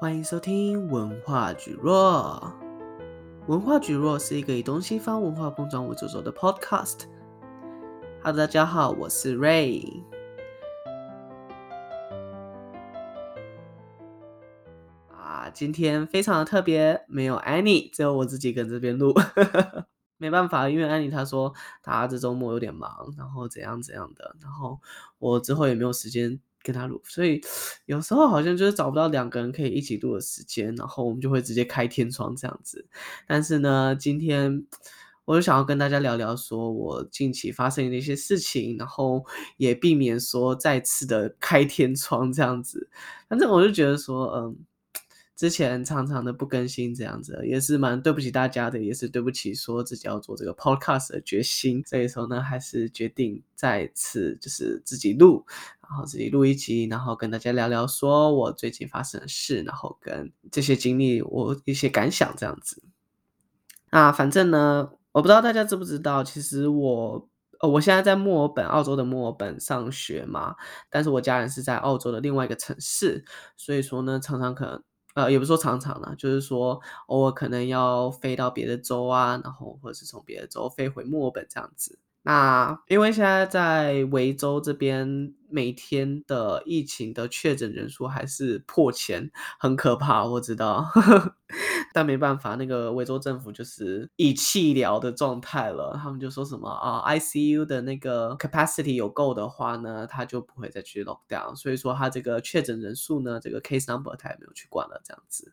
欢迎收听文化蒟蒻。文化蒟蒻是一个以东西方文化碰撞为主轴的 podcast。Hello，大家好，我是 Ray。啊，今天非常的特别，没有 Annie，只有我自己跟这边录。没办法，因为 Annie 她说她这周末有点忙，然后怎样怎样的，然后我之后也没有时间。跟他录，所以有时候好像就是找不到两个人可以一起录的时间，然后我们就会直接开天窗这样子。但是呢，今天我就想要跟大家聊聊，说我近期发生的一些事情，然后也避免说再次的开天窗这样子。反正我就觉得说，嗯。之前常常的不更新这样子，也是蛮对不起大家的，也是对不起说自己要做这个 podcast 的决心。所以说呢，还是决定再次就是自己录，然后自己录一集，然后跟大家聊聊说我最近发生的事，然后跟这些经历我一些感想这样子。啊，反正呢，我不知道大家知不知道，其实我呃我现在在墨尔本，澳洲的墨尔本上学嘛，但是我家人是在澳洲的另外一个城市，所以说呢，常常可能。呃，也不说常常啦，就是说偶尔可能要飞到别的州啊，然后或者是从别的州飞回墨尔本这样子。那因为现在在维州这边，每天的疫情的确诊人数还是破千，很可怕，我知道。但没办法，那个维州政府就是以气疗的状态了。他们就说什么啊，ICU 的那个 capacity 有够的话呢，他就不会再去 lock down。所以说他这个确诊人数呢，这个 case number 他也没有去管了，这样子。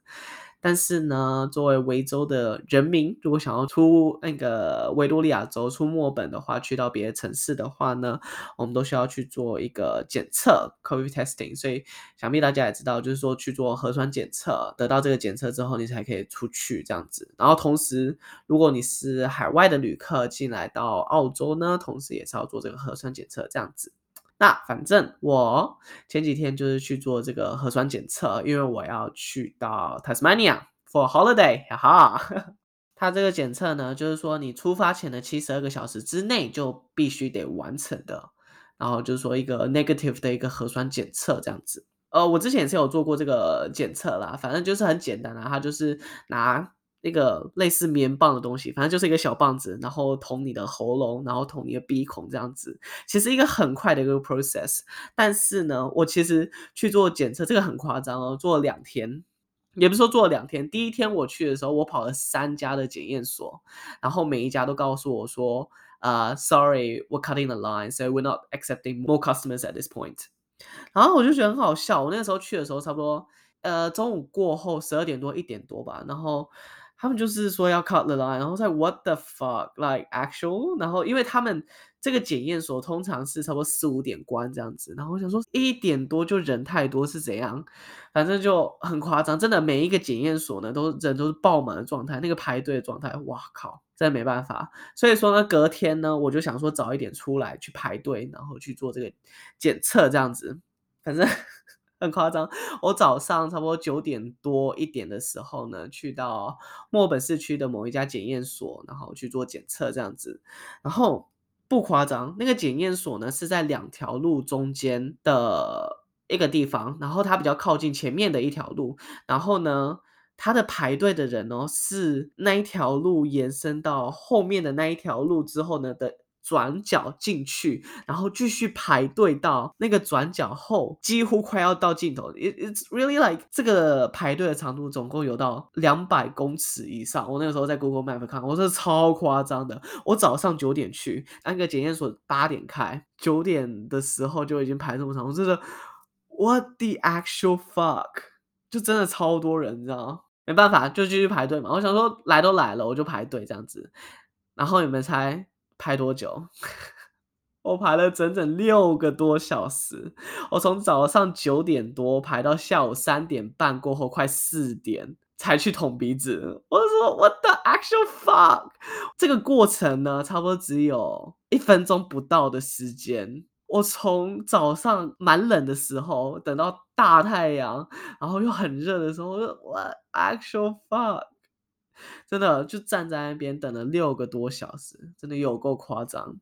但是呢，作为维州的人民，如果想要出那个维多利亚州出墨本的话，去到别的城市的话呢，我们都需要去做一个检测 COVID testing。所以想必大家也知道，就是说去做核酸检测，得到这个检测之后，你才可以出去这样子。然后同时，如果你是海外的旅客进来到澳洲呢，同时也是要做这个核酸检测这样子。那反正我前几天就是去做这个核酸检测，因为我要去到 Tasmania for holiday，哈哈。它这个检测呢，就是说你出发前的七十二个小时之内就必须得完成的，然后就是说一个 negative 的一个核酸检测这样子。呃，我之前也是有做过这个检测啦，反正就是很简单啊，它就是拿。一个类似棉棒的东西，反正就是一个小棒子，然后捅你的喉咙，然后捅你的鼻孔这样子。其实一个很快的一个 process，但是呢，我其实去做检测，这个很夸张哦，做了两天，也不是说做了两天。第一天我去的时候，我跑了三家的检验所，然后每一家都告诉我说，呃，sorry，we're cutting the line，so we're not accepting more customers at this point。然后我就觉得很好笑，我那个时候去的时候，差不多呃中午过后十二点多一点多吧，然后。他们就是说要 cut the line，然后在 what the fuck like actual，然后因为他们这个检验所通常是差不多四五点关这样子，然后我想说一点多就人太多是怎样，反正就很夸张，真的每一个检验所呢都人都是爆满的状态，那个排队的状态，哇靠，真的没办法，所以说呢隔天呢我就想说早一点出来去排队，然后去做这个检测这样子，反正。很夸张，我早上差不多九点多一点的时候呢，去到墨尔本市区的某一家检验所，然后去做检测这样子。然后不夸张，那个检验所呢是在两条路中间的一个地方，然后它比较靠近前面的一条路。然后呢，它的排队的人哦，是那一条路延伸到后面的那一条路之后呢的。转角进去，然后继续排队到那个转角后，几乎快要到尽头。It, it's really like 这个排队的长度总共有到两百公尺以上。我那个时候在 Google Map 看，我说超夸张的。我早上九点去，那个检验所八点开，九点的时候就已经排这么长。我真的，What the actual fuck？就真的超多人，你知道吗？没办法，就继续排队嘛。我想说，来都来了，我就排队这样子。然后你们猜？排多久？我排了整整六个多小时。我从早上九点多排到下午三点半过后，快四点才去捅鼻子。我说：“What the actual fuck？” 这个过程呢，差不多只有一分钟不到的时间。我从早上蛮冷的时候等到大太阳，然后又很热的时候，我说：“What actual fuck？” 真的就站在那边等了六个多小时，真的有够夸张。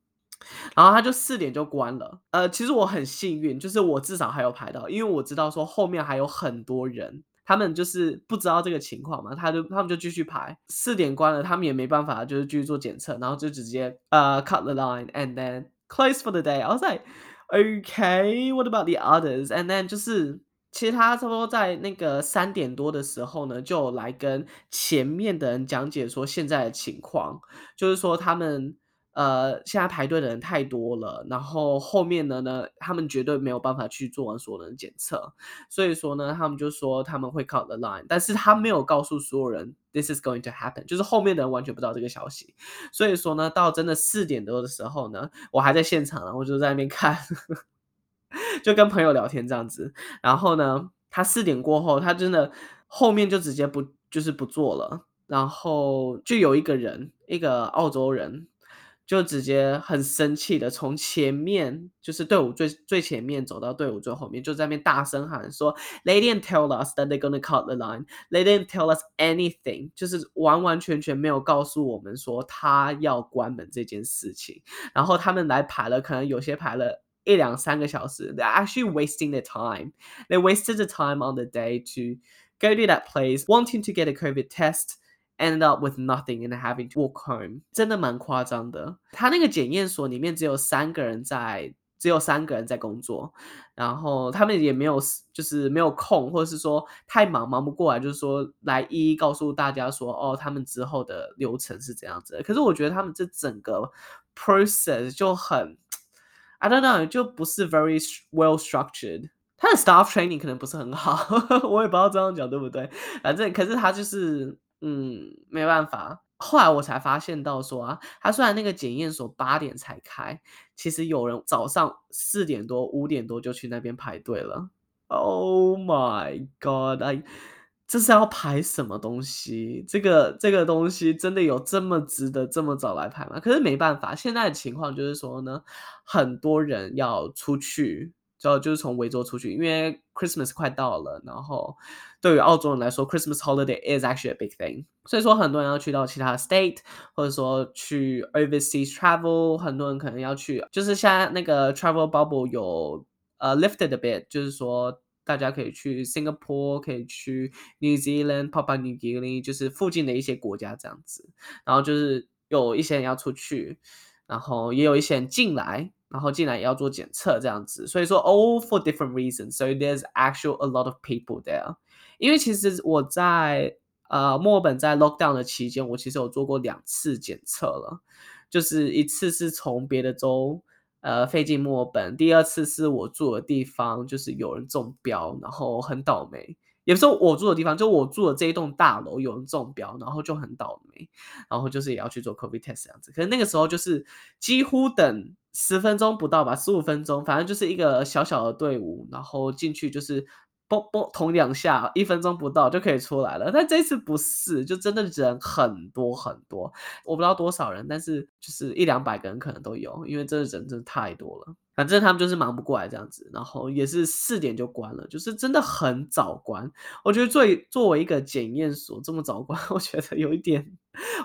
然后他就四点就关了。呃，其实我很幸运，就是我至少还有排到，因为我知道说后面还有很多人他们就是不知道这个情况嘛，他就他们就继续排，四点关了，他们也没办法，就是继续做检测，然后就直接呃、cut the line and then close for the day. I was like, okay, what about the others? And then 就是。其实他差不多在那个三点多的时候呢，就来跟前面的人讲解说现在的情况，就是说他们呃现在排队的人太多了，然后后面的呢，他们绝对没有办法去做完所有人检测，所以说呢，他们就说他们会 cut the line，但是他没有告诉所有人 this is going to happen，就是后面的人完全不知道这个消息，所以说呢，到真的四点多的时候呢，我还在现场，然后就在那边看。就跟朋友聊天这样子，然后呢，他四点过后，他真的后面就直接不就是不做了，然后就有一个人，一个澳洲人，就直接很生气的从前面就是队伍最最前面走到队伍最后面，就在那边大声喊说：“They didn't tell us that they're gonna cut the line. They didn't tell us anything.” 就是完完全全没有告诉我们说他要关门这件事情。然后他们来排了，可能有些排了。一两三个小时，they're actually wasting their time. They wasted the time on the day to go to that place, wanting to get a COVID test, ended up with nothing and having to walk home. 真的蛮夸张的。他那个检验所里面只有三个人在，只有三个人在工作，然后他们也没有，就是没有空，或者是说太忙，忙不过来，就是说来一一告诉大家说，哦，他们之后的流程是怎样子的。可是我觉得他们这整个 process 就很。 I don't know，就不是 very well structured。他的 staff training 可能不是很好，我也不知道这样讲对不对。反正，可是他就是，嗯，没办法。后来我才发现到说啊，他虽然那个检验所八点才开，其实有人早上四点多、五点多就去那边排队了。Oh my god！I 这是要排什么东西？这个这个东西真的有这么值得这么早来排吗？可是没办法，现在的情况就是说呢，很多人要出去，就就是从维州出去，因为 Christmas 快到了，然后对于澳洲人来说，Christmas holiday is actually a big thing，所以说很多人要去到其他 state，或者说去 overseas travel，很多人可能要去，就是现在那个 travel bubble 有呃、uh, lifted a bit，就是说。大家可以去 Singapore，可以去 New Zealand、Papua New Guinea，就是附近的一些国家这样子。然后就是有一些人要出去，然后也有一些人进来，然后进来也要做检测这样子。所以说，all for different reasons. So there's actually a lot of people there。因为其实我在呃墨尔本在 lockdown 的期间，我其实有做过两次检测了，就是一次是从别的州。呃，飞进墨本。第二次是我住的地方，就是有人中标，然后很倒霉。也不是我住的地方，就我住的这一栋大楼有人中标，然后就很倒霉。然后就是也要去做 COVID test 这样子。可是那个时候就是几乎等十分钟不到吧，十五分钟，反正就是一个小小的队伍，然后进去就是。嘣嘣捅两下，一分钟不到就可以出来了。但这次不是，就真的人很多很多，我不知道多少人，但是就是一两百个人可能都有，因为这人真的太多了。反正他们就是忙不过来这样子，然后也是四点就关了，就是真的很早关。我觉得作为作为一个检验所这么早关，我觉得有一点，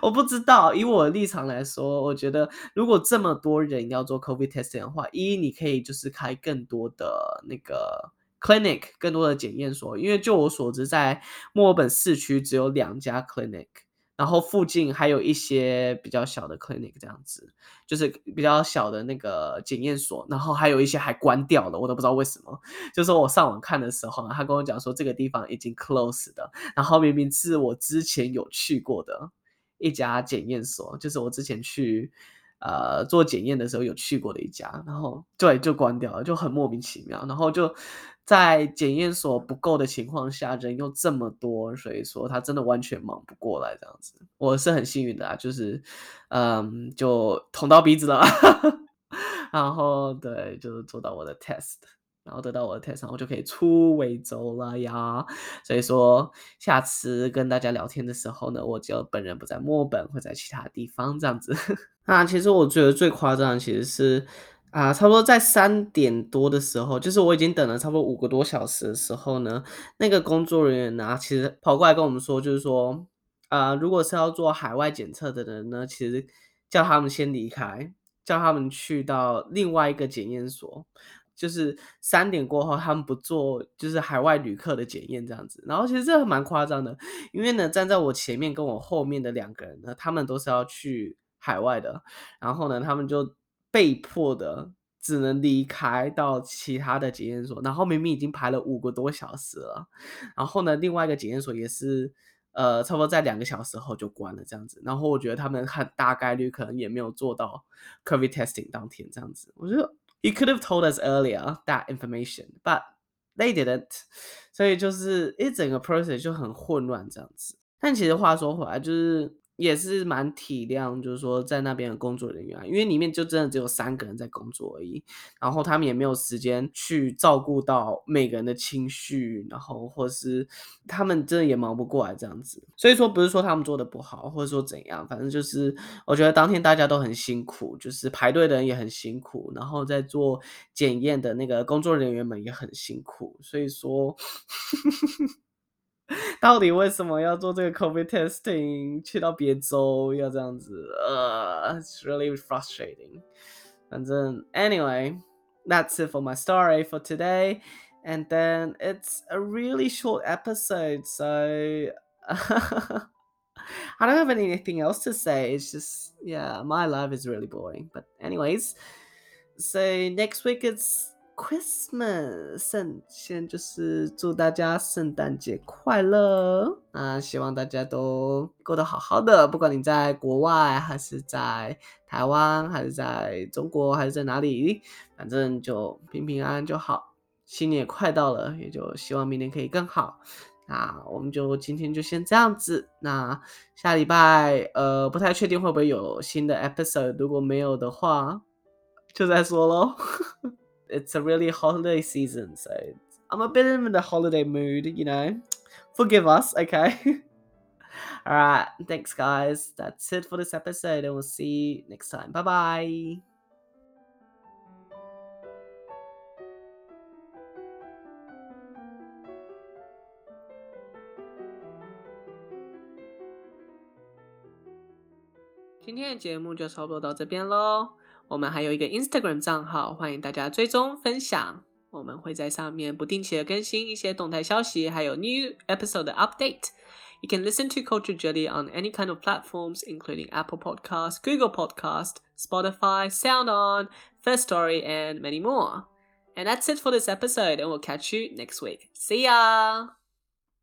我不知道。以我的立场来说，我觉得如果这么多人要做 COVID testing 的话，一你可以就是开更多的那个。Clinic 更多的检验所，因为就我所知，在墨尔本市区只有两家 clinic，然后附近还有一些比较小的 clinic，这样子就是比较小的那个检验所，然后还有一些还关掉了，我都不知道为什么。就是我上网看的时候，他跟我讲说这个地方已经 closed 的，然后明明是我之前有去过的一家检验所，就是我之前去。呃，做检验的时候有去过的一家，然后对，就关掉了，就很莫名其妙。然后就在检验所不够的情况下，人又这么多，所以说他真的完全忙不过来这样子。我是很幸运的啊，就是嗯，就捅到鼻子了，然后对，就是做到我的 test。然后得到我的 test，然后就可以出维州了呀。所以说，下次跟大家聊天的时候呢，我就本人不在墨本，会在其他地方这样子。那其实我觉得最夸张的其实是啊，差不多在三点多的时候，就是我已经等了差不多五个多小时的时候呢，那个工作人员呢，其实跑过来跟我们说，就是说啊，如果是要做海外检测的人呢，其实叫他们先离开，叫他们去到另外一个检验所。就是三点过后他们不做就是海外旅客的检验这样子。然后其实这蛮夸张的，因为呢站在我前面跟我后面的两个人呢，他们都是要去海外的，然后呢他们就被迫的。只能离开到其他的检验所，然后明明已经排了五个多小时了，然后呢，另外一个检验所也是，呃，差不多在两个小时后就关了这样子。然后我觉得他们很大概率可能也没有做到 COVID testing 当天这样子。我觉得 you could have told us earlier that information, but they didn't。所以就是一整个 process 就很混乱这样子。但其实话说回来，就是。也是蛮体谅，就是说在那边的工作人员，因为里面就真的只有三个人在工作而已，然后他们也没有时间去照顾到每个人的情绪，然后或是他们真的也忙不过来这样子。所以说不是说他们做的不好，或者说怎样，反正就是我觉得当天大家都很辛苦，就是排队的人也很辛苦，然后在做检验的那个工作人员们也很辛苦，所以说。到底为什么要做这个 COVID testing？去到别州要这样子，呃、uh,，it's really frustrating。反正，anyway，that's it for my story for today。And then it's a really short episode, so I don't have anything else to say. It's just, yeah, my life is really boring. But anyways, so next week it's Christmas，圣先就是祝大家圣诞节快乐啊！希望大家都过得好好的，不管你在国外还是在台湾，还是在中国，还是在哪里，反正就平平安安就好。新年也快到了，也就希望明年可以更好。那我们就今天就先这样子。那下礼拜呃不太确定会不会有新的 episode，如果没有的话，就再说喽。it's a really holiday season, so I'm a bit in the holiday mood, you know. Forgive us, okay? Alright, thanks guys. That's it for this episode, and we'll see you next time. Bye bye. 今天的节目就差不多到这边喽。 我们还有一个 Instagram 账号，欢迎大家追踪分享。我们会在上面不定期的更新一些动态消息，还有 new episode 的 update。You can listen to Culture Jelly on any kind of platforms, including Apple Podcast, Google Podcast, Spotify, SoundOn, First Story, and many more. And that's it for this episode, and we'll catch you next week. See ya!